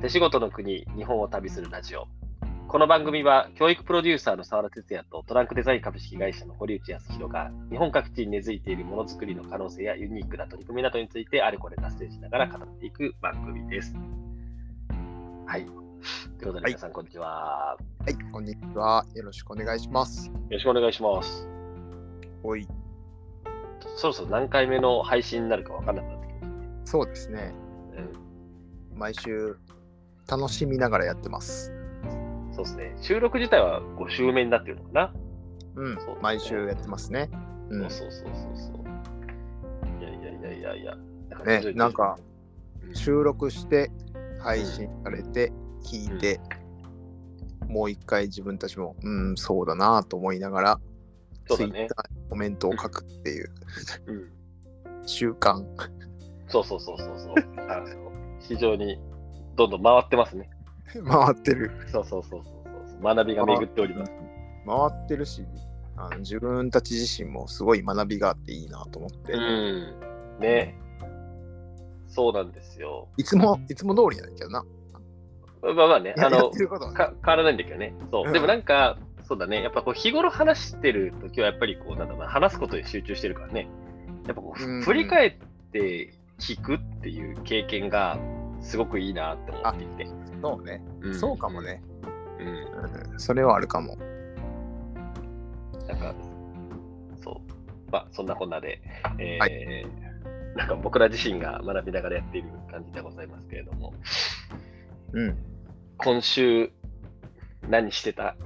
手仕事の国、日本を旅するラジオ。この番組は、教育プロデューサーの澤田哲也とトランクデザイン株式会社の堀内康弘が、日本各地に根付いているものづくりの可能性やユニークな取り組みなどについて、あれこれ脱線しながら語っていく番組です。はい。ということで、皆さん、こんにちは。はい、こんにちは。よろしくお願いします。よろしくお願いします。おい、そろそろ何回目の配信になるか分からなくなってきましそうですね。毎週楽しみながらやってます。うん。そうですね。収録自体は5週目になってるのかな。うんそうね、毎週やってますね。うん、そうそうそうそう。いやいやいやいやいや。ねなんか、うん収録して配信されて聞いて、もう一回自分たちも、うん、そうだなと思いながら、そうだねコメントを書くっていううん。習慣。そうそうそうそうそう。あの非常にどんどん回ってますね。回ってる。そうそうそうそうそう。学びが巡っております。回ってるし、あの自分たち自身もすごい学びがあっていいなと思って、うん。ね。そうなんですよ。いつも、いつも通りなんだけどな。まあまあね、あのねか変わらないんだけどね。そう。うんでもなんか、そうだね。やっぱこう日頃話してるときは、やっぱりこう、なんだろうな、話すことに集中してるからね。やっぱこう、うん振り返って聞くっていう経験が、すごくいいなって思っていて。そうね、んそうかも。ね。うん。うん、それはあるかも。なんか、そう。まあ、そんなこんなで、えーなんか僕ら自身が学びながらやっている感じでございますけれども、うん。今週、何してた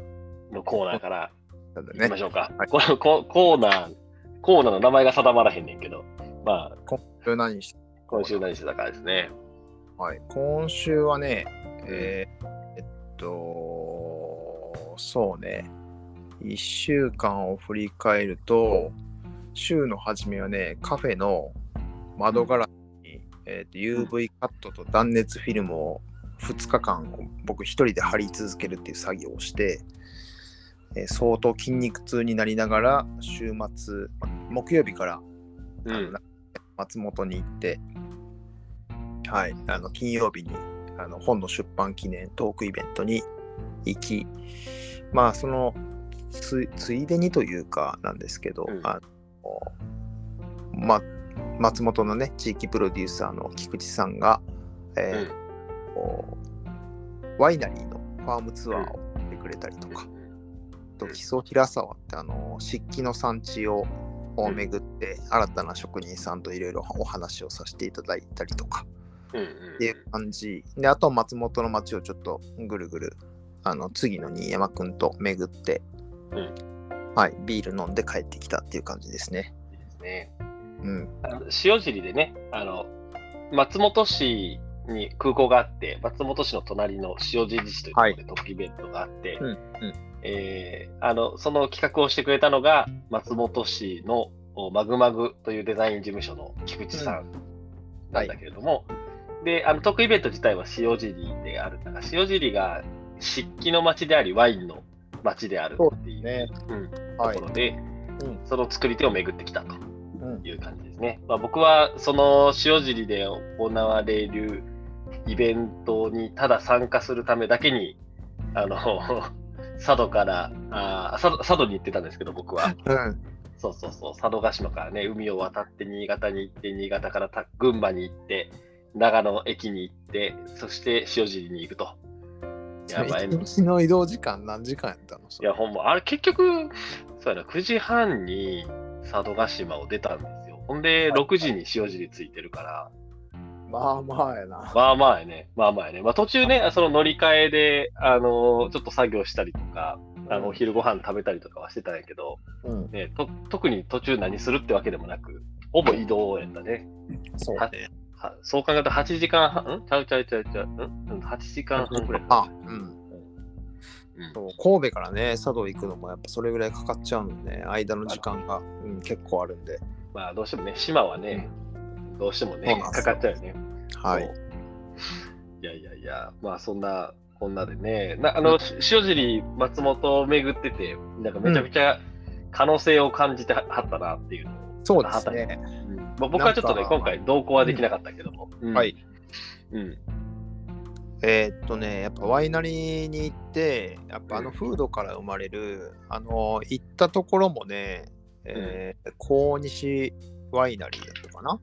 のコーナーからただね行きまし。ょうか。はいこのココーナー、コーナーの名前が定まらへんねんけど、まあ、今週何し今週何してたかですね。はい、今週はね、えーえっと、そうね、1週間を振り返ると、週の初めはね、カフェの窓ガラスに、えーと UV カットと断熱フィルムを2日間僕一人で貼り続けるっていう作業をして、えー相当筋肉痛になりながら週末木曜日からうん。あの松本に行って、はい、あの金曜日にあの本の出版記念トークイベントに行き、まあそのつついでにというかなんですけど、うん。あのま、松本のね地域プロデューサーの菊池さんが、えーこうワイナリーのファームツアーをしてくれたりとか、と木曽平沢ってあの漆器の産地をを巡って新たな職人さんといろいろお話をさせていただいたりとかっていう感じ。であと松本の町をちょっとぐるぐるあの次の新山くんと巡って、うん。はい、ビール飲んで帰ってきたっていう感じですね。いいですね。うん、塩尻でね、あの、松本市に空港があって、松本市の隣の塩尻市というところで特技イベントがあって、うんうん。えーあの、その企画をしてくれたのが、松本市のおマグマグというデザイン事務所の菊池さん。なんだけれども、で、あの、特技イベント自体は塩尻であるんだが、塩尻が漆器の街であり、ワインの街であるっていうねうんはいところで、うんその作り手を巡ってきたと。うんいう感じですね。まあ、僕はその塩尻で行われるイベントにただ参加するためだけに、あの、佐渡から、あー佐渡佐渡に行ってたんですけど、僕は。うんそうそうそう、佐渡島からね、海を渡って新潟に行って、新潟からた群馬に行って、長野駅に行って、そして塩尻に行くと。やばい。一日の移動時間何時間やったの？いや、ほんま、あれ結局、そうやな、9時半に佐渡島を出たんですよ。ほんで、6時に塩尻ついてるから、まあまあやな。まあまあやね、まあまあやね。まあ途中ね、その乗り換えで、あのちょっと作業したりとか、あの、お昼ご飯食べたりとかはしてたんやけど、うん、ね、と特に途中何するってわけでもなく、ほぼ移動やったね。はそうね。はそう考えると8時間半、ん？ちゃうちゃうちゃうちゃう、ん？うん ?8 時間半ぐらい。あ、うん。うんそう神戸からね、佐渡行くのもやっぱそれぐらいかかっちゃうんでね、間の時間が、うん、結構あるんで。まあどうしてもね、島はね、どうしてもねかかっちゃうよね。はい。いやいやいや、まあそんな、こんなでね、なあの、し塩尻松本を巡ってて、なんかめちゃくちゃ可能性を感じてはったなっていうのを、そうですね。うんまあ僕はちょっとね、今回同行はできなかったけども、うんはい。うん。えーっとね、やっぱワイナリーに行って、やっぱあの風土から生まれる、あの、行ったところもね、えー、高西ワイナリーだったかな？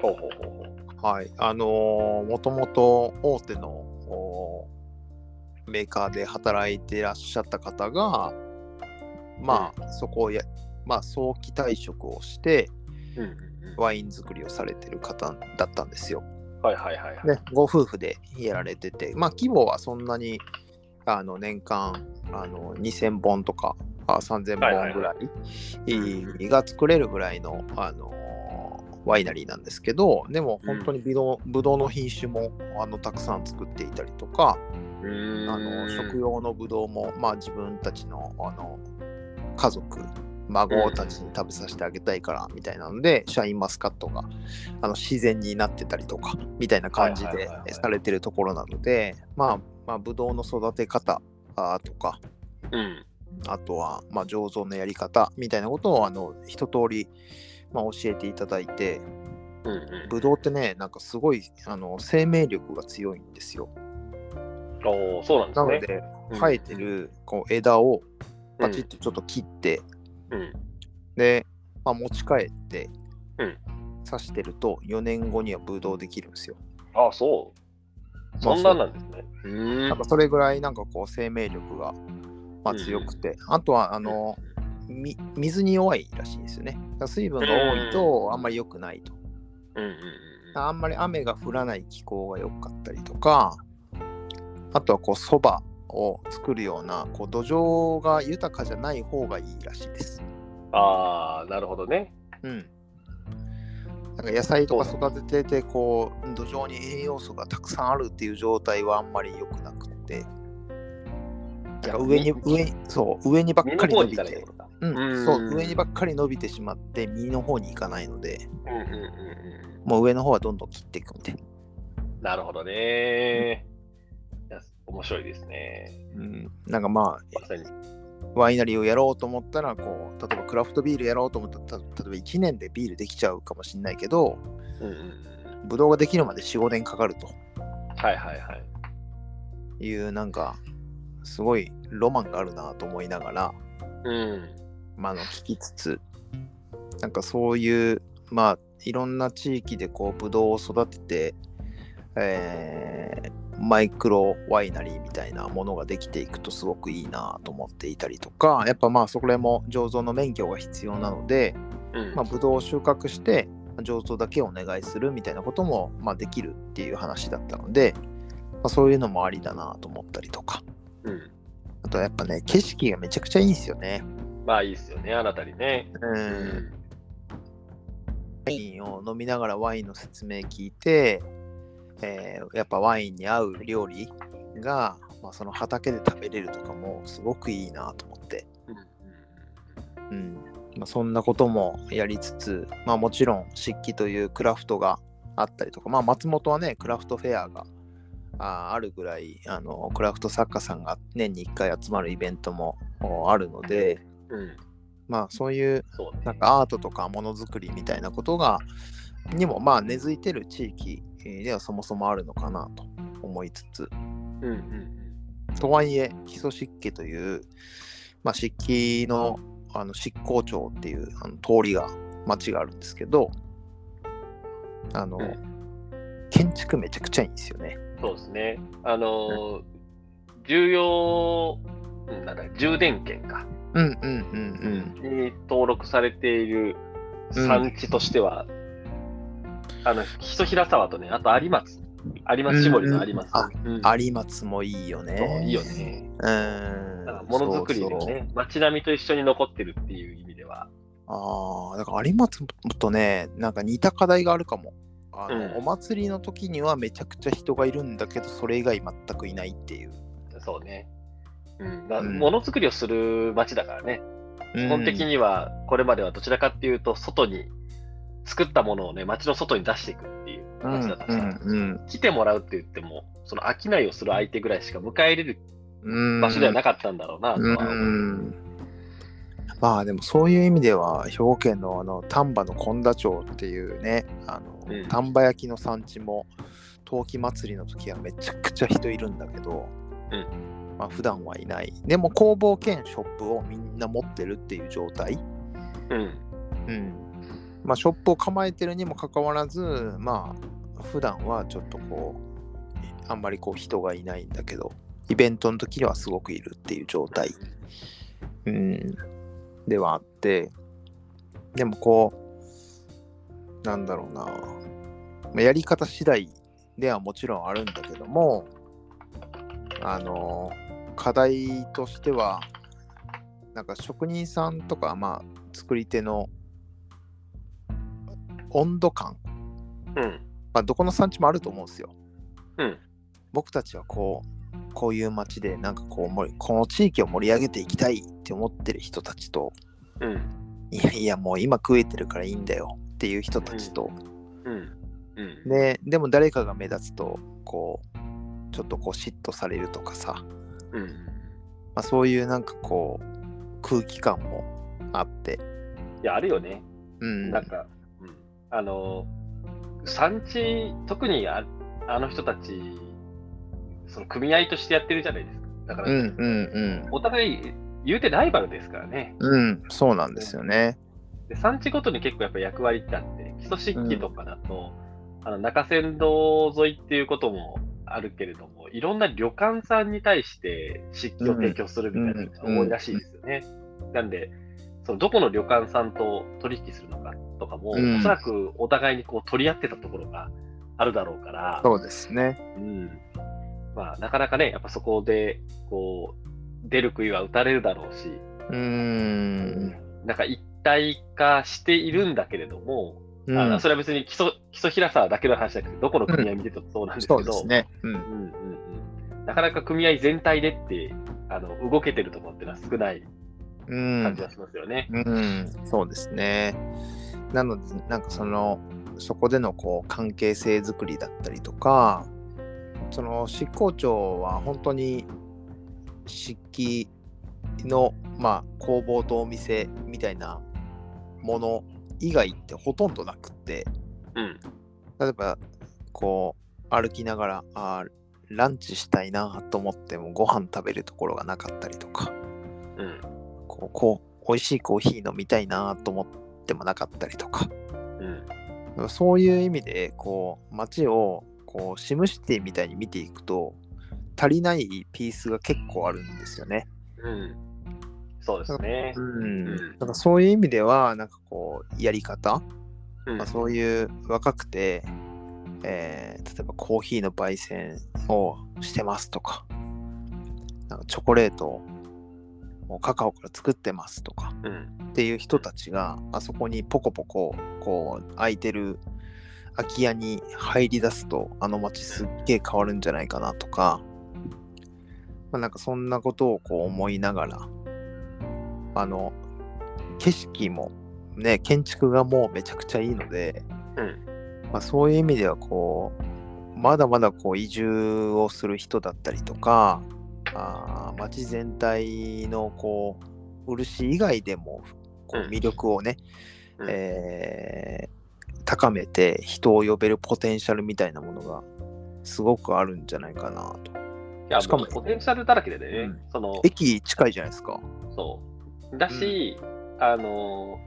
ほうほうほう。はい。あのーもともと大手のおメーカーで働いていらっしゃった方が、まあ、そこをや、まあ、早期退職をして、うんワイン作りをされてる方だったんですよ。はいはいはいはい。ね、ご夫婦でやられてて、まあ、規模はそんなにあの年間あの2000本とかあ3000はいはい本ぐらはいいが作れるぐらいの、あのワイナリーなんですけど、でも本当にブドウ,、ブドウの品種もあのたくさん作っていたりとか、あの食用のブドウも、まあ、自分たちのあの家族孫たちに食べさせてあげたいからみたいなので、シャインマスカットがあの自然になってたりとかみたいな感じでされてるところなので、まあ、まあブドウの育て方あとかうん。あとは、まあ、醸造のやり方みたいなことをあの一通り、まあ、教えていただいてうんうん。ブドウってねなんかすごいあの生命力が強いんですよ。おーそうなんですね。なのでうん生えてるこう枝をパチッとちょっと切って、うん。で、まあ、持ち帰って、うん刺してると4年後にはブドウできるんですよ。ああ、そう。まあそんなんなんですね。なんかそれぐらいなんかこう生命力が、まあ、強くて、あとはあの、み水に弱いらしいんですよね。水分が多いとあんまり良くないと。うんうんうんあんまり雨が降らない気候が良かったりとか、あとはこうそばを作るようなこう土壌が豊かじゃない方がいいらしいです。ああ、なるほどね。うん。なんか野菜とか育ててて、こう、土壌に栄養素がたくさんあるっていう状態はあんまり良くなくって、なんか上に、み上に、そう、上にばっ身かり伸びて。うん、うんそう、上にばっかり伸びてしまって、実の方に行かないので、うんうんうんうん。もう上の方はどんどん切っていくみたいな。なるほどね。面白いですね。うん、なんかままさに。あ、ワイナリーをやろうと思ったら、こう、例えばクラフトビールやろうと思ったら、た例えば1年でビールできちゃうかもしれないけど、うんうんうん。ブドウができるまで4、5年かかると。はいはいはい。いうなんかすごいロマンがあるなと思いながら、うん。まあ、あの聞きつつなんかそういうまあいろんな地域でこうブドウを育てて、えーマイクロワイナリーみたいなものができていくとすごくいいなと思っていたりとかやっぱまあそれも醸造の免許が必要なので、うんまあ、ブドウを収穫して醸造だけお願いするみたいなことも、まあ、できるっていう話だったので、まあ、そういうのもありだなと思ったりとかうん。あとやっぱね景色がめちゃくちゃいいんですよね。まあいいですよね、あなたにね。ううんん。ワインを飲みながらワインの説明聞いて、えーやっぱワインに合う料理が、まあ、その畑で食べれるとかもすごくいいなと思って、うんうんまあ、そんなこともやりつつ、まあ、もちろん漆器というクラフトがあったりとか、まあ、松本はねクラフトフェアがあーあるぐらいあのクラフト作家さんが年に1回集まるイベントもおあるので、うん。まあ、そういう。なんかアートとかものづくりみたいなことがにもまあ根付いてる地域えーではそもそもあるのかなと思いつつうんうんとはいえ基礎湿気という、まあ、湿気のあの執行町っていうあの通りが町があるんですけどあの、う建築めちゃくちゃいいんですよね。うん。そうですね。あのー、重要、うんなんだ、充電圏か。うんうんうんに登録されている産地としては、あの、木曽平沢とね、あと有松。有松絞りの有松。うんうん。有松もいいよね。いいよね。うん。だからものづくりでそうそうね、街並みと一緒に残ってるっていう意味では。ああ、だから有松とね、なんか似た課題があるかも。あの、うんお祭りの時にはめちゃくちゃ人がいるんだけど、それ以外全くいないっていう。そうね。うん。だうんものづくりをする街だからね。基本的には、これまではどちらかっていうと、外に、作ったものをね、街の外に出していくっていううん、街だったから、うん。来てもらうって言っても、その商いをする相手ぐらいしか迎え入れるうん、場所ではなかったんだろうなとは思う。うん。まあでもそういう意味では兵庫県のあの丹波の本田町っていうねあの、うん。丹波焼きの産地も陶器祭りの時はめちゃくちゃ人いるんだけど、うん。まあ普段はいない。でも工房兼ショップをみんな持ってるっていう状態、うん。うんまあ、ショップを構えてるにもかかわらずまあ普段はちょっとこうあんまりこう人がいないんだけどイベントの時にはすごくいるっていう状態、うん、ではあってでもこうなんだろうな。まあやり方次第ではもちろんあるんだけどもあの課題としてはなんか職人さんとかまあ作り手の温度感、うん。まあ、どこの産地もあると思うんですよ。うん。僕たちはこう、こういう街で、なんかこうこの地域を盛り上げていきたいって思ってる人たちと、うん。いやいや、もう今食えてるからいいんだよっていう人たちと、うん。うん。で、でも誰かが目立つと、こう、ちょっとこう嫉妬されるとかさ、うん。まあ、そういうなんかこう、空気感もあって、いや、あるよね。うん、なんか、うん、あの、産地、特にああの人たち、その組合としてやってるじゃないですか。だから、うんうんうん。お互い言うてライバルですからね。うん、そうなんですよね。で産地ごとに結構やっぱ役割ってあって、基礎漆器とかだと、あの中山道沿いっていうこともあるけれども、いろんな旅館さんに対して漆器を提供するみたいなのが多いらしいですよね。なんで、そのどこの旅館さんと取引するのかとかも、うん。おそらくお互いにこう取り合ってたところがあるだろうから、そうですね。うん。まあ、なかなかね、やっぱそこでこう出る杭は打たれるだろうし、うーん。なんか一体化しているんだけれども、うん。あのそれは別に基礎基礎平さだけの話じゃなくて、どこの組合見ててもそうなんですけど、そうん。うんうんうん、なかなか組合全体でってあの動けてるところっていうのは少ないうん感じがしますよね。うん、そうですね。なので、なんかその、そこでのこう関係性づくりだったりとか、その執行長は本当に漆器の、まあ、工房とお店みたいなもの以外ってほとんどなくって、うん。例えば、こう、歩きながら、あーランチしたいなと思ってもご飯食べるところがなかったりとか、うんこうこう美味しいコーヒー飲みたいなと思ってもなかったりとか。うん。そういう意味でこう街をこうシムシティみたいに見ていくと足りないピースが結構あるんですよね。うん。そうですね。うん。ん。だからそういう意味ではなんかこうやり方、うん。まあ、そういう若くて、えー例えばコーヒーの焙煎をしてますとか。なんかチョコレートをカカオから作ってますとかうん。っていう人たちがあそこにポコポコこう空いてる空き家に入り出すとあの街すっげえ変わるんじゃないかなとか、まあ、なんかそんなことをこう思いながらあの景色もね建築がもうめちゃくちゃいいので、うん。まあ、そういう意味ではこうまだまだこう移住をする人だったりとかあー街全体のこう漆以外でもこううん魅力をね、うんえー高めて人を呼べるポテンシャルみたいなものがすごくあるんじゃないかなと。いやしかもポテンシャルだらけでね、うんその駅近いじゃないですか。そう。だし、あの、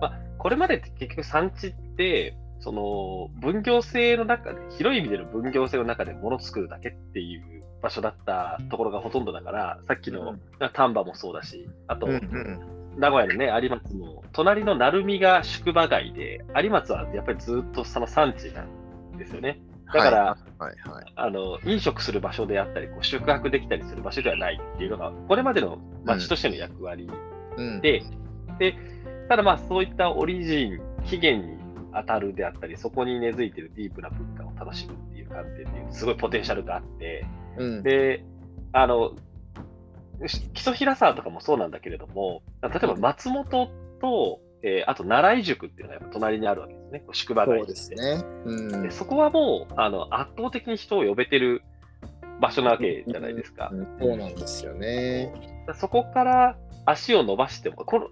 まあ、これまでって結局産地って、その分業制の中で、広い意味での分業制の中で物を作るだけっていう場所だったところがほとんどだから、さっきのうん丹波もそうだし、あと、うんうん名古屋のね、有松も、隣の鳴海が宿場街で、有松はやっぱりずっとその産地なんですよね。だからはいはいはい。あの飲食する場所であったり、こう宿泊できたりする場所ではないっていうのが、これまでの町としての役割うんで、でただまあそういったオリジン、起源に当たるであったり、そこに根付いているディープな文化を楽しむっていう観点でいうすごいポテンシャルがあって、うんで、あの、し木曽平沢とかもそうなんだけれども、例えば松本と、えーあと奈良井宿っていうのがやっぱ隣にあるわけですね、こう宿場街そうですね。うんでそこはもうあの圧倒的に人を呼べてる場所なわけじゃないですか。うんそうなんですよね。だそこから足を伸ばしても、この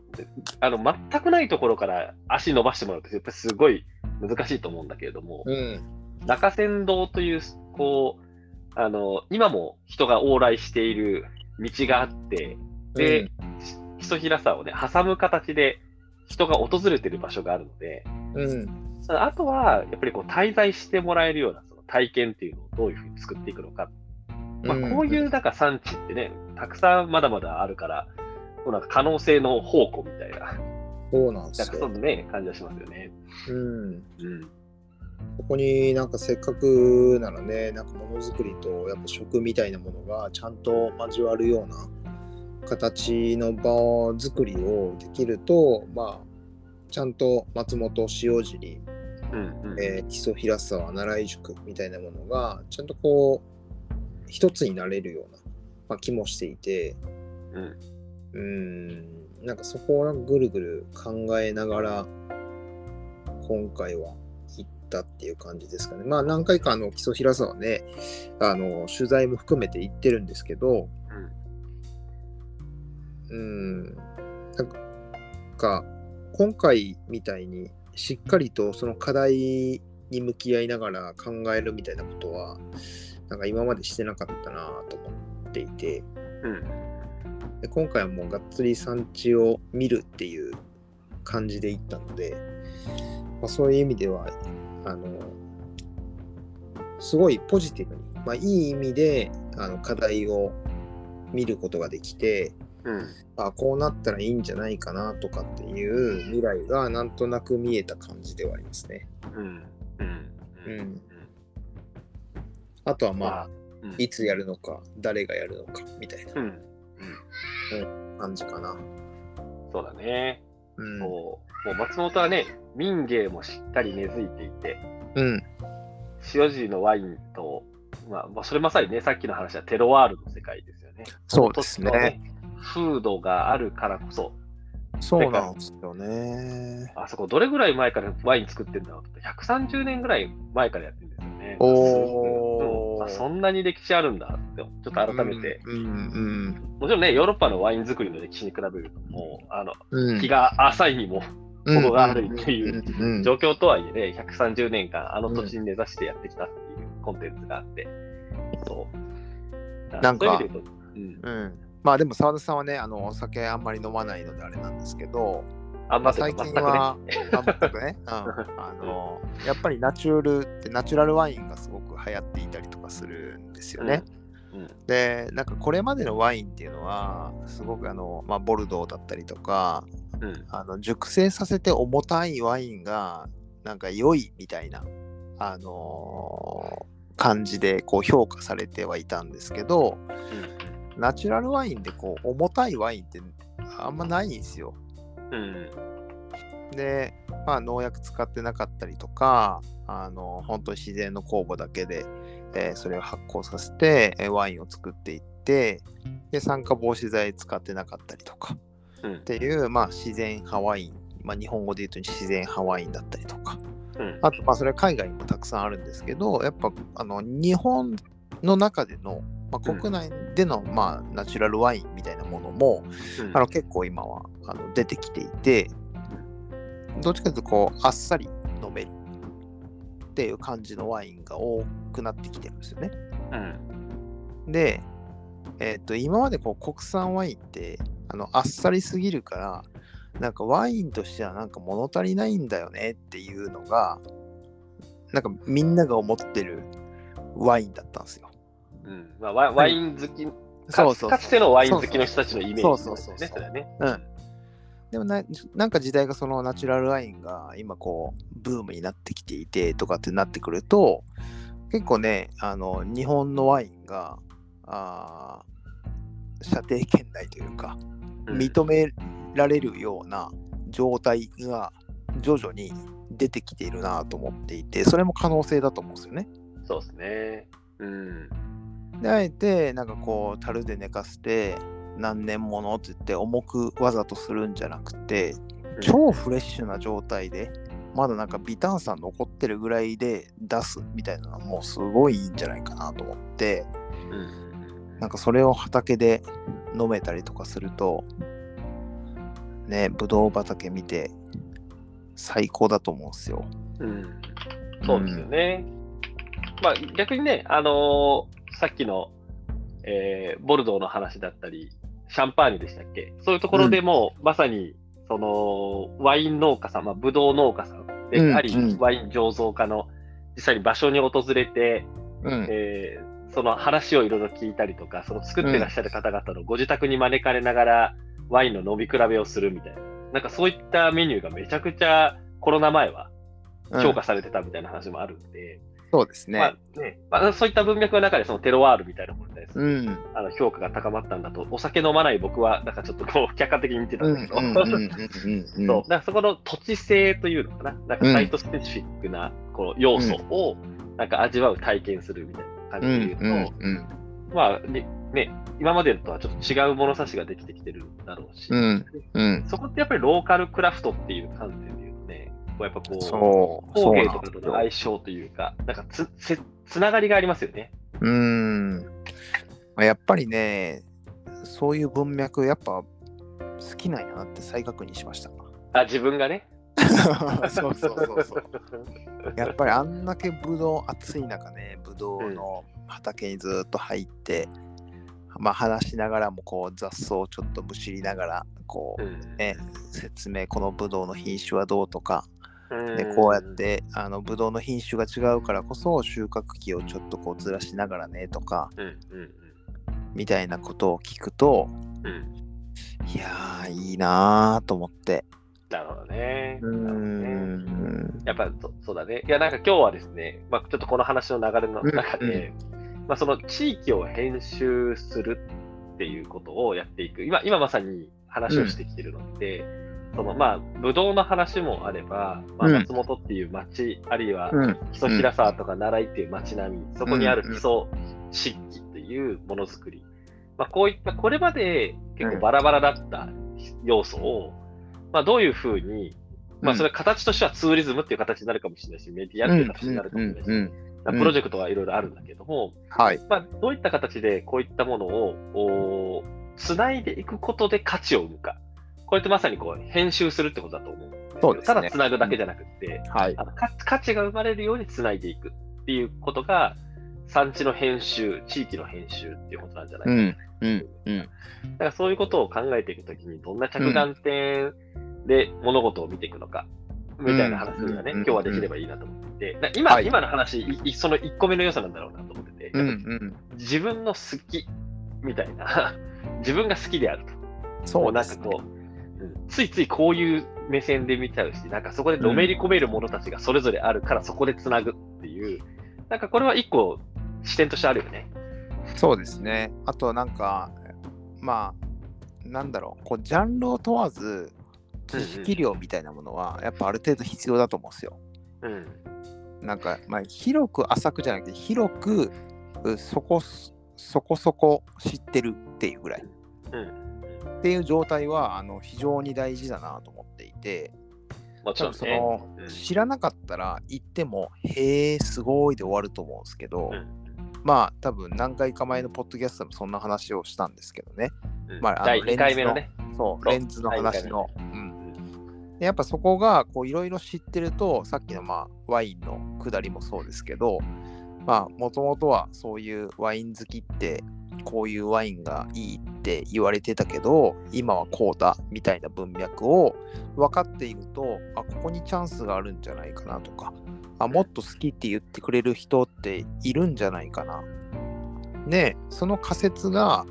あの全くないところから足伸ばしてもらうと、やっぱりすごい難しいと思うんだけれども、うん。中山道という、こう、あの、今も人が往来している道があって、で、木曽平沢をね、挟む形で人が訪れてる場所があるので、うん。あとは、やっぱりこう滞在してもらえるようなその体験っていうのをどういうふうに作っていくのか。まあ、こういうなんか産地ってね、たくさんまだまだあるから、こうなんか可能性の宝庫みたいな、そうなんですよなんかそ。のね、感じはしますよね。うん。うん。ここになんかせっかくならね、なんかものづくりとやっぱ食みたいなものがちゃんと交わるような形の場作りをできると、まあ、ちゃんと松本塩尻、うんうん。えー木曽平沢奈良井宿みたいなものがちゃんとこう一つになれるような、まあ、気もしていてうんうん。なんかそこをなんかぐるぐる考えながら今回は行ったっていう感じですかね。まあ何回かあの木曽平沢ねあの取材も含めて行ってるんですけどうーん。なんか今回みたいにしっかりとその課題に向き合いながら考えるみたいなことはなんか今までしてなかったなと思っていて。うん。で今回はもうがっつり産地を見るっていう感じで行ったので、まあ、そういう意味ではあのすごいポジティブに、まあ、いい意味であの課題を見ることができて、うん。あこうなったらいいんじゃないかなとかっていう未来がなんとなく見えた感じではありますね。うん。うん。ううんん。あとはまあ、まあ、うんいつやるのか、誰がやるのかみたいなうん。感じかな。そうだね。うん。もう、もう松本はね、民芸もしっかり根付いていて、うん。塩尻のワインと、まあ、まあ、それまさにね、さっきの話はテロワールの世界ですよね。そうですねその土地の風土があるからこそ、そうなんですよね。あそこどれぐらい前からワイン作ってんだろうって、130年ぐらい前からやってるんですよね。おーうんあそんなに歴史あるんだって、ちょっと改めて、うんうんもちろんね、ヨーロッパのワイン作りの歴史に比べると、もう、あの、うん。日が浅いにも程があるっていううん状況とはいえね、130年間あの土地に根ざしてやってきたっていうコンテンツがあって、そう。なんかうん、うん。まあでも澤田さんはね、あのお酒あんまり飲まないのであれなんですけど、あんま最。近は、あ全くね、うん、あのやっぱりナチュールってナチュラルワインがすごく流行っていたりとかするんですよね。うんで、なんかこれまでのワインっていうのは、すごくあの、まあ、ボルドーだったりとか、うんあの熟成させて重たいワインがなんか良いみたいな、あのー感じでこう評価されてはいたんですけどナチュラルワインでこう重たいワインってあんまないんですよ。うん。うんで、まあ、農薬使ってなかったりとかあの本当に自然の酵母だけで、えーそれを発酵させてえーワインを作っていってで酸化防止剤使ってなかったりとか。うん。っていう、まあ、自然派ワイン、まあ、日本語で言うと自然派ワインだったりとか、うん。あと、まあ、それは海外にもたくさんあるんですけど、やっぱあの日本の中での、まあ、うん国内での、まあ、ナチュラルワインみたいなものも、うんあの結構今はあの出てきていて、どっちかというとこうあっさり飲めるっていう感じのワインが多くなってきてるんですよね。うんで、えっと今までこう国産ワインってあのあっさりすぎるからなんかワインとしてはなんか物足りないんだよねっていうのがなんかみんなが思ってるワインだったんですよ。うんまあ、ワワイン好き、かそうそうかつてのワイン好きの人たちのイメージそうそうそうですね、それはね。うんでもななんか時代がそのナチュラルワインが今こうブームになってきていてとかってなってくると結構ねあの日本のワインがあー射程圏内というかうん認められるような状態が徐々に出てきているなと思っていてそれも可能性だと思うんですよね。そうですね。うん。であえてなんかこう樽で寝かせて何年ものって言って重くわざとするんじゃなくて超フレッシュな状態でまだなんか微炭酸残ってるぐらいで出すみたいなのはもうすごいいいんじゃないかなと思ってうんなんかそれを畑で飲めたりとかするとね、ぶどう畑見て最高だと思うんですよ。うん、そうですよね。まあ逆にね、あのーさっきの、えーボルドーの話だったり、シャンパーニュでしたっけ？そういうところでも、まさに、その、ワイン農家さん、まあ、ブドウ農家さんであり、うんうん。ワイン醸造家の、実際に場所に訪れて、うん。えーその話をいろいろ聞いたりとか、その作ってらっしゃる方々のご自宅に招かれながら、ワインの飲み比べをするみたいな。なんかそういったメニューがめちゃくちゃコロナ前はうん。評価されてたみたいな話もあるんで、そうですね。まあねまあ、そういった文脈の中でそのテロワールみたいなものに対する、うん。あの評価が高まったんだと、お酒飲まない僕は、なんかちょっとこう客観的に見てたうんんだけど、そう、だからそこの土地性というのかな、なんかサイトスペシフィックなこの要素をなんか味わう体験するみたいな感じで言うと、うんまあねね、今までとはちょっと違う物差しができてきてるだろうし、うんうん。そこってやっぱりローカルクラフトっていう観点で言うとね、こうやっぱこう、そう。工芸とかとの相性というか、なんかつせつながりがありますよね。うん。まあやっぱりね、そういう文脈、やっぱ好きなんやなって再確認しました。あ、自分がね？そうそうそうそう。やっぱりあんだけブドウ、暑い中ね、ブドウの畑にずっと入って、まあ話しながらもこう雑草をちょっとむしりながら、こう、うんね、説明、このブドウの品種はどうとか、うんでこうやってあのブドウの品種が違うからこそ収穫期をちょっとこうずらしながらねとかうんうんみたいなことを聞くとうん。うんいやーいいなーと思って。なるほどね。うん。やっぱそそうだね。いや、なんか今日はですね、まあ、ちょっとこの話の流れの中で、まあ、その地域を編集するっていうことをやっていく。今、今まさに話をしてきてるので、そのまあ、ブドウの話もあれば、まあ、うん。松本っていう町、あるいはうん。木曽平沢とか奈良井っていう町並み、そこにある基礎漆器っていうものづくり。まあ、こういった、これまで結構バラバラだった要素を、まあ、どういうふうに、まあ、それは形としてはツーリズムっていう形になるかもしれないし、メディアっていう形になるかもしれないし、プロジェクトはいろいろあるんだけども、はい。まあ、どういった形でこういったものを、おつないでいくことで価値を生むか。これってまさにこう編集するってことだと思うそうですね。ただつなぐだけじゃなくて、はい。あの価価値が生まれるようにつないでいくっていうことが、産地の編集、地域の編集っていうことなんじゃないかな。うんうんうんだからそういうことを考えていくときに、どんな着眼点で物事を見ていくのか、みたいな話がね、うん今日はできればいいなと思って。て、だ今、はい。今の話、その1個目の良さなんだろうなと思ってて、うんうん。自分の好きみたいな、自分が好きであると。そうね。なんかこう、うん。ついついこういう目線で見ちゃうし、なんかそこでのめり込めるものたちがそれぞれあるから、そこでつなぐっていう、なんかこれは一個視点としてあるよね。そうですね。あとなんかまあなんだろう。こうジャンルを問わず知識量みたいなものはやっぱある程度必要だと思うんですよ。うん。なんか、まあ、広く浅くじゃなくて、広くうそこそこそこ知ってるっていうぐらい。うん。っていう状態はあの非常に大事だなと思っていて、もちろんそね。のうん。知らなかったら行っても、へえ、すごいで終わると思うんですけど、うん。まあ多分何回か前のポッドキャストでもそんな話をしたんですけどね、うん。まああの第2回目のね。そう、レンズの話の。第うん。でやっぱそこがこういろいろ知ってるとさっきのまあワインの下りもそうですけどまあもともとはそういうワイン好きってこういうワインがいいって言われてたけど今はこうだみたいな文脈を分かっているとあここにチャンスがあるんじゃないかなとかあもっと好きって言ってくれる人っているんじゃないかな。でその仮説が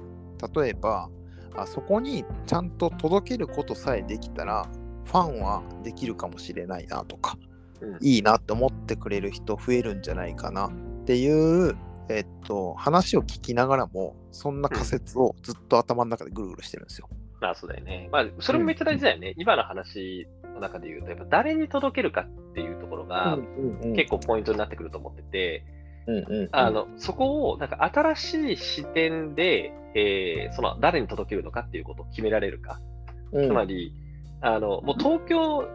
例えばあそこにちゃんと届けることさえできたらファンはできるかもしれないなとか、うん。いいなって思ってくれる人増えるんじゃないかなっていう、えっと、話を聞きながらもそんな仮説をずっと頭の中でぐるぐるしてるんですよ。まあそうだよね。まあそれもめっちゃ大事だよね。今の話の中で言うと、やっぱ誰に届けるかっていうところが結構ポイントになってくると思ってて、あの、そこをなんか新しい視点で、えーその誰に届けるのかっていうことを決められるか。うんつまり、あの、もう東京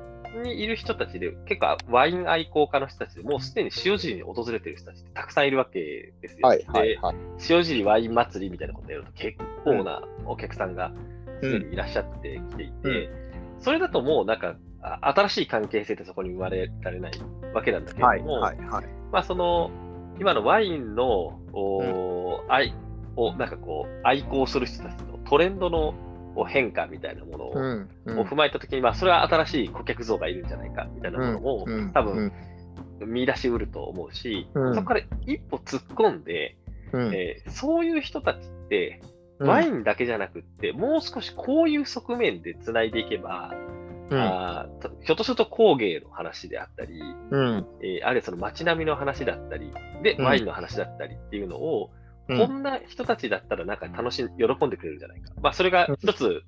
にいる人たちで、結構ワイン愛好家の人たちでもうすでに塩尻に訪れてる人たちってたくさんいるわけですよ。はいはいではい。塩尻ワイン祭りみたいなことやると結構なお客さんがすでにいらっしゃってきていて、それだともうなんか、あ新しい関係性ってそこに生まれられないわけなんだけれはいども、はいはい。まあその、今のワインの、おー愛を、なんかこう、愛好する人たちのトレンドのお変化みたいなものを,、踏まえたときに、まあそれは新しい顧客像がいるんじゃないかみたいなものも、うん多うん。分見出しうると思うし、うん。そこから一歩突っ込んで、うん。えーそういう人たちって、うん。ワインだけじゃなくって、もう少しこういう側面でつないでいけば、うん。あひょっとすると工芸の話であったり、うん。えーあるいはその街並みの話だったり、で、うん。ワインの話だったりっていうのを、うんこんな人たちだったらなんか楽しん、喜んでくれるんじゃないか。まあ、それが一つ、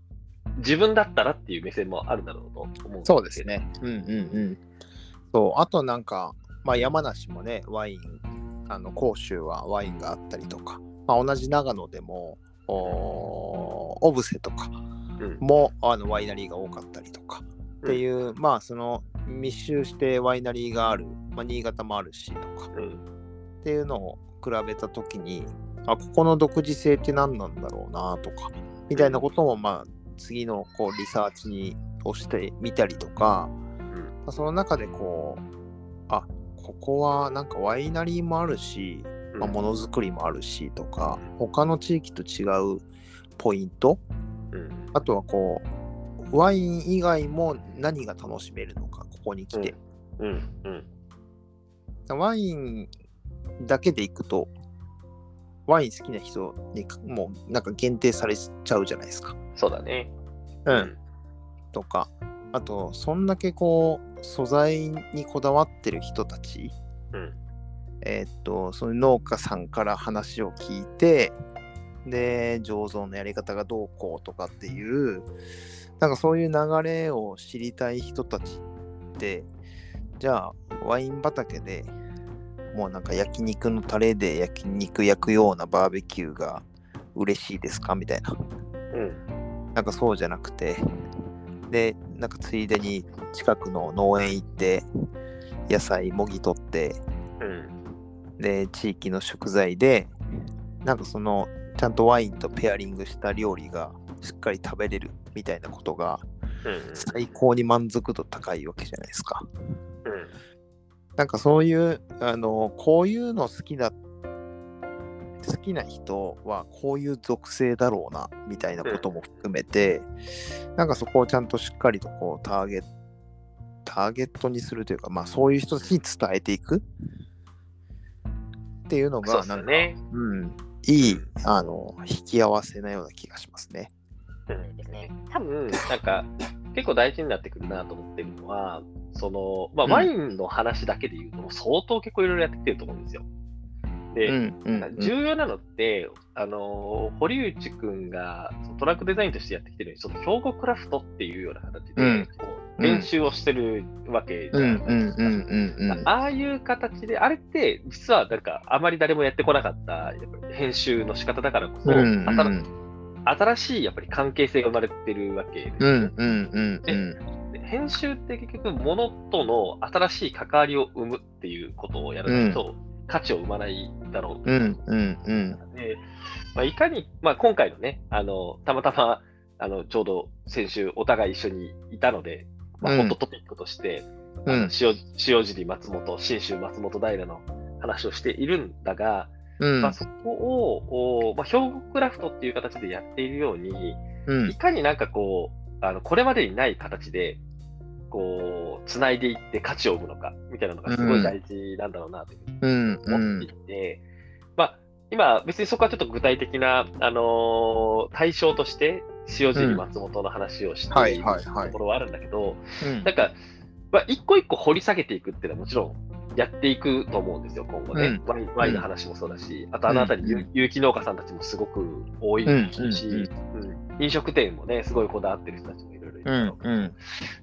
自分だったらっていう目線もあるだろうと思うんけどそうです。ね。うんうんうん。そう、あとなんか、まあ、山梨もね、ワイン、あの甲州はワインがあったりとか、まあ、同じ長野でも、おオブセとかうんもあのワイナリーが多かったりとか、っていう、まあ、その密集してワイナリーがある、まあ、新潟もあるしとか、うん。っていうのを比べたときに、あ、ここの独自性って何なんだろうなとか、みたいなことも、まあ、次のこうリサーチにをしてみたりとか、うん。まあその中でこう、あ、ここはなんかワイナリーもあるし、うんまあ、ものづくりもあるしとか、他の地域と違うポイント、うん。あとはこう、ワイン以外も何が楽しめるのか、ここに来て。うん。うん。ワインだけでいくと、ワイン好きな人にもうなんか限定されちゃうじゃないですか。そうだね。うん。とか、あと、そんだけこう、素材にこだわってる人たち、うん。えーっと、その農家さんから話を聞いて、で、醸造のやり方がどうこうとかっていう、なんかそういう流れを知りたい人たちって、じゃあ、ワイン畑でもうなんか焼肉のタレで焼肉焼くようなバーベキューが嬉しいですか？みたいな。うん。なんかそうじゃなくて、で、なんかついでに近くの農園行って、野菜もぎ取って、うん。で、地域の食材で、なんかその、ちゃんとワインとペアリングした料理がしっかり食べれるみたいなことがうん。最高に満足度高いわけじゃないですか。うん。なんかそういう、あの、こういうの好きだ、好きな人はこういう属性だろうな、みたいなことも含めて、なんかそこをちゃんとしっかりとこうターゲット、ターゲットにするというか、まあそういう人たちに伝えていくっていうのが、なんか、ね。うん、いい、あの、引き合わせなような気がしますね。うんですね。多分、なんか、結構大事になってくるなと思ってるのは、その、まあ、うんワインの話だけで言うと、相当結構いろいろやってきてると思うんですよ。で、うん、うん、うん。重要なのって、あの、堀内くんがトラックデザインとしてやってきてるように、その兵庫クラフトっていうような形で、うん練習をしてるわけじゃうん、ないうん、ですか。ああいう形で、あれって実はなんかあまり誰もやってこなかったやっぱり編集の仕方だからこそ、うん、う新ん、新しいやっぱり関係性が生まれてるわけですようん、うん、うん、うん。で編集って結局、物との新しい関わりを生むっていうことをやらないと、価値を生まないだろう。うん、うん、うん。でまあ、いかに、まあ、今回のね、あの、たまたま、あの、ちょうど先週お互い一緒にいたので、まあ、うん。ホットトピックとして、うん。塩塩尻松本、信州松本平の話をしているんだが、うん。まあ、そこを、おまあ、兵庫クラフトっていう形でやっているように、うん。いかになんかこう、あの、これまでにない形で、こう、繋いでいって価値を生むのか、みたいなのがすごい大事なんだろうなと思っていて、まあ、今、別にそこはちょっと具体的な、あのー対象として、塩尻松本の話をしているところはあるんだけど、うん。なんか、まあ、一個一個掘り下げていくっていうのはもちろんやっていくと思うんですよ、今後ね。うん。ワインワインの話もそうだし、あとあのあたり、うん。有機農家さんたちもすごく多いし、飲食店もね、すごいこだわってる人たちもいろいろいるうん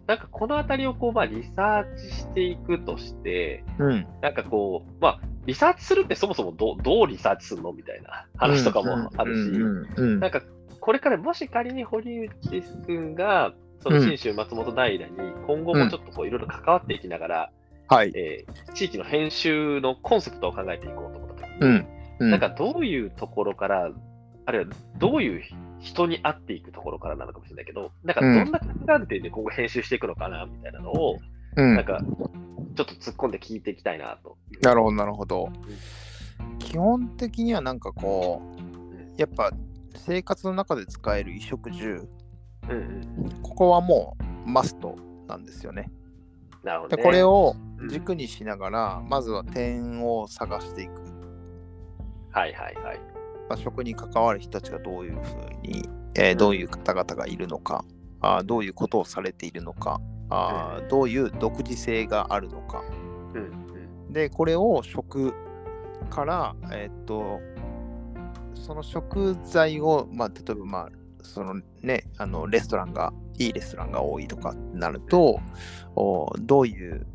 なんかこのあたりをこう、まあ、リサーチしていくとして、うん。なんかこう、まあ、リサーチするってそもそもどうどうリサーチするのみたいな話とかもあるし、なんかこれからもし仮に堀内君が、その信州松本平に今後もちょっとこういろいろ関わっていきながら、はい。えー地域の編集のコンセプトを考えていこうと思ったときに、うん。うんなんかどういうところからあるいはどういう人に会っていくところからなのかもしれないけど、なんかどんな観点で今後編集していくのかなみたいなのを、うんなんかちょっと突っ込んで聞いていきたいなと。なるほど、なるほど。基本的にはなんかこう、やっぱ生活の中で使える衣食住、うんうん。ここはもうマストなんですよね。でなるほど、ね。これをうん軸にしながら、まずは点を探していく。はいはいはい。まあ、食に関わる人たちがどういうふうに、えーどういう方々がいるのか、あーどういうことをされているのか、あーどういう独自性があるのか。うんうん。で、これを食から、えーっと、その食材を、まあ、例えば、まあ、そのね、あのレストランが、いいレストランが多いとかなると、おどういう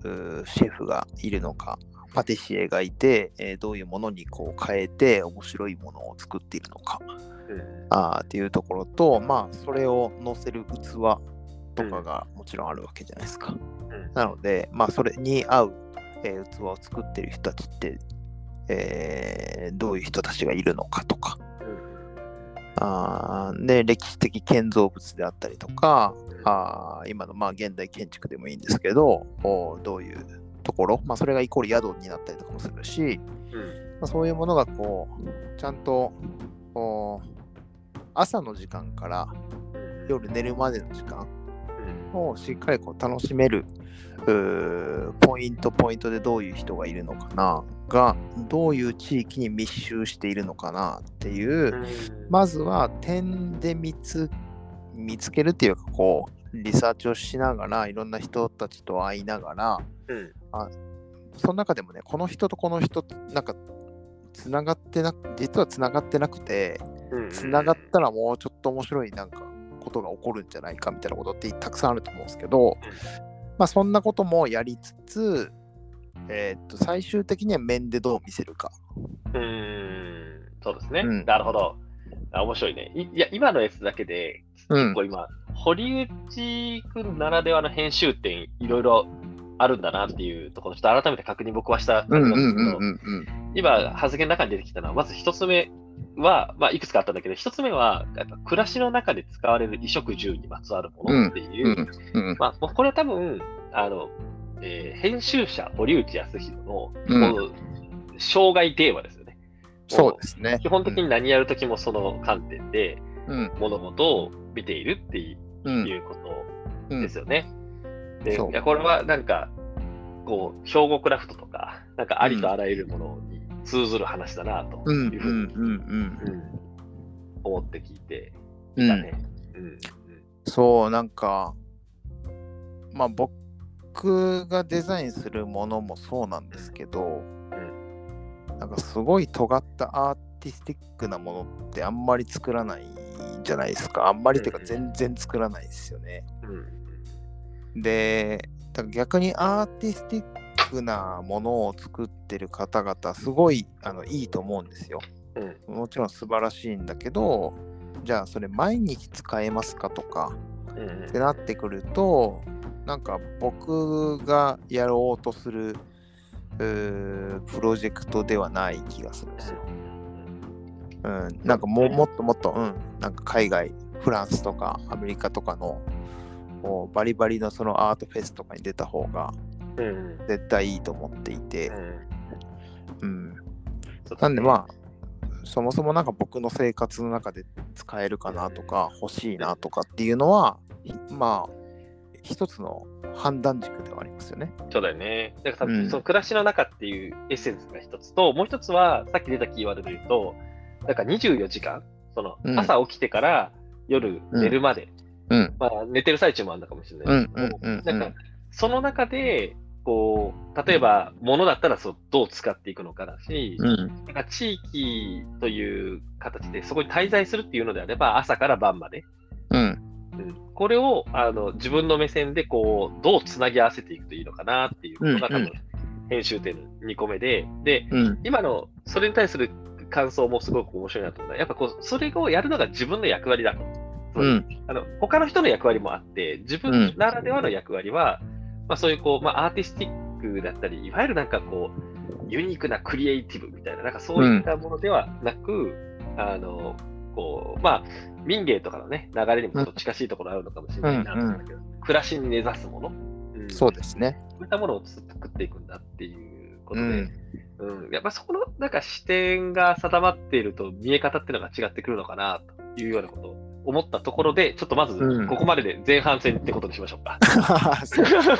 シェフがいるのか、パティシエがいて、えーどういうものにこう変えて面白いものを作っているのかうんあーっていうところと、まあ、それを載せる器とかがもちろんあるわけじゃないですか。うん。なので、まあ、それに合う、えー器を作ってる人たちって、えーどういう人たちがいるのかとか、あーで歴史的建造物であったりとか、あー今のまあ現代建築でもいいんですけど、おどういうところ、まあ、それがイコール宿になったりとかもするし、うん。まあ、そういうものがこうちゃんとお朝の時間からうん夜寝るまでの時間うんをしっかりこう楽しめるポイントポイントでどういう人がいるのかな？がどういう地域に密集しているのかなっていう、うん。まずは点で見つ見つけるっていうかこうリサーチをしながらいろんな人たちと会いながらうん。その中でもねこの人とこの人なんかつながってな実はつながってなくてうんつながったらもうちょっと面白いなんかことが起こるんじゃないかみたいなことってたくさんあると思うんですけど、まあそんなこともやりつつ、えーっと最終的には面でどう見せるか。うーんそうですね。うんなるほど。あ面白いね。いいや、今のやつだけで、うん結構今、堀内くんならではの編集点、いろいろあるんだなっていうところ、ちょっと改めて確認僕はしたうん感じうんなんですけど、うんうん今、発言の中に出てきたのは、まず一つ目は、まあ、いくつかあったんだけど、一つ目は、やっぱ暮らしの中で使われる衣食住にまつわるものっていう、うん。うん。まあ、これは多分、あの、えー編集者、堀内康弘の、うん。生涯テーマですよね。そうですね。基本的に何やるときもその観点でうん。物事を見ているっていうことうん。ですよね。で、いやこれはなんか、こう、兵庫クラフトとか、なんかありとあらゆるものに通ずる話だなとうんいうふうに、うんうんうん思って聞いてね。うんそうなんかまあ僕がデザインするものもそうなんですけど、なんかすごい尖ったアーティスティックなものってあんまり作らないじゃないですか。あんまりっていうかうん全然作らないですよね。うんで、逆にアーティスティックなものを作ってる方々、すごいあのいいと思うんですよ。うん。もちろん素晴らしいんだけど、じゃあそれ毎日使えますかとかうんうん。ってなってくると、なんか僕がやろうとするプロジェクトではない気がするんですよ。うん、なんかもうもっともっと、うん、なんか海外、フランスとかアメリカとかのこうバリバリのそのアートフェスとかに出た方が絶対いいと思っていて、うんなんでまあそもそもなんか僕の生活の中で使えるかなとか欲しいなとかっていうのはひまあ一つの判断軸ではありますよね。そうだよね。だからうん。その暮らしの中っていうエッセンスが一つと、もう一つは、さっき出たキーワードで言うと、なんか24時間、そのうん。朝起きてから夜寝るまで、うん。まあ寝てる最中もあるのかもしれないけど、うんうん。なんかその中で、こう、例えば物だったらそうどう使っていくのかだし、うん。なんか地域という形でそこに滞在するっていうのであれば、朝から晩まで、うん。うん、これをあの自分の目線でこうどうつなぎ合わせていくといいのかなっていうのが、多分編集点の2個目で、で、うん。今のそれに対する感想もすごく面白いなと思うのは、やっぱこうそれをやるのが自分の役割だと。うん。あの他の人の役割もあって、自分ならではの役割は、まあ、そういうこう、まあ、アーティスティックだったり、いわゆるなんかこう、ユニークなクリエイティブみたいな、なんかそういったものではなく、あのこう、まあ、民芸とかのね、流れにもちょっと近しいところあるのかもしれないなと思うんだけど、暮らしに根ざすもの、うん。そうですね。そういったものを作っていくんだっていうことで、うん。うん、やっぱそこのなんか視点が定まっていると見え方っていうのが違ってくるのかなというようなことを思ったところで、ちょっとまずうんここまでで前半戦ってことにしましょうか。そうですね。